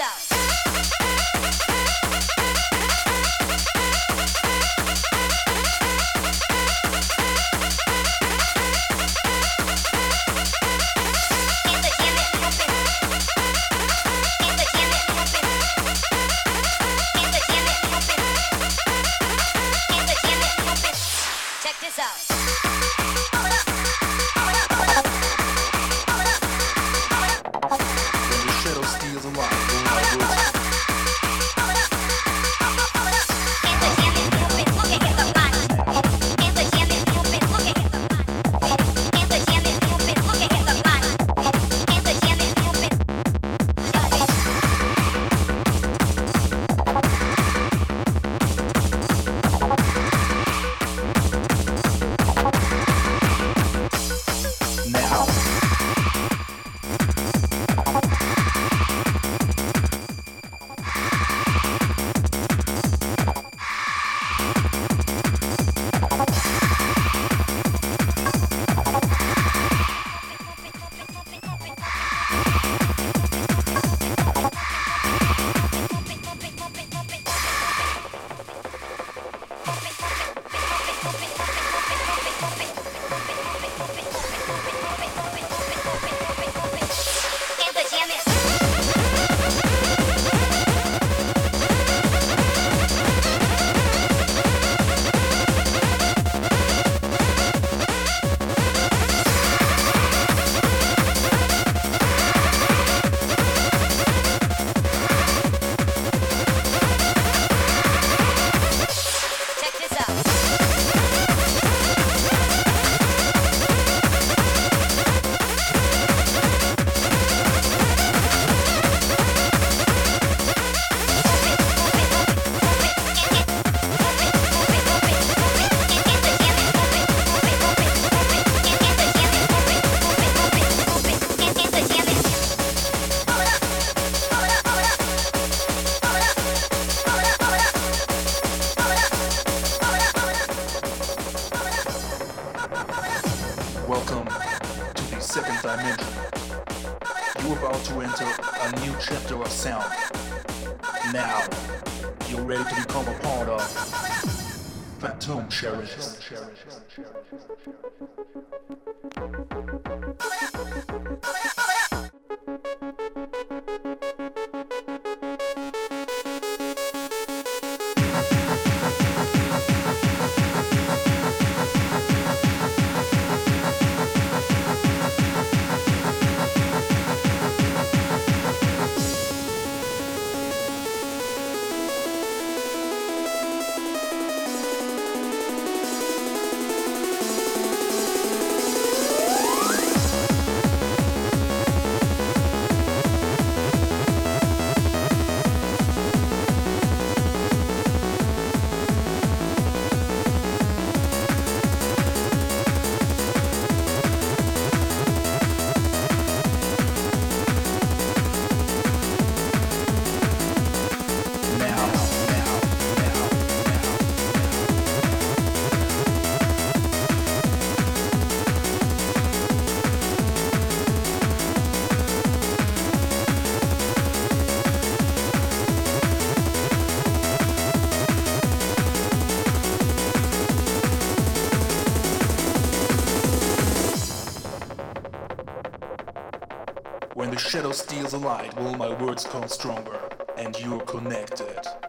out Thank you. Shadow steals a light while my words come stronger, and you're connected.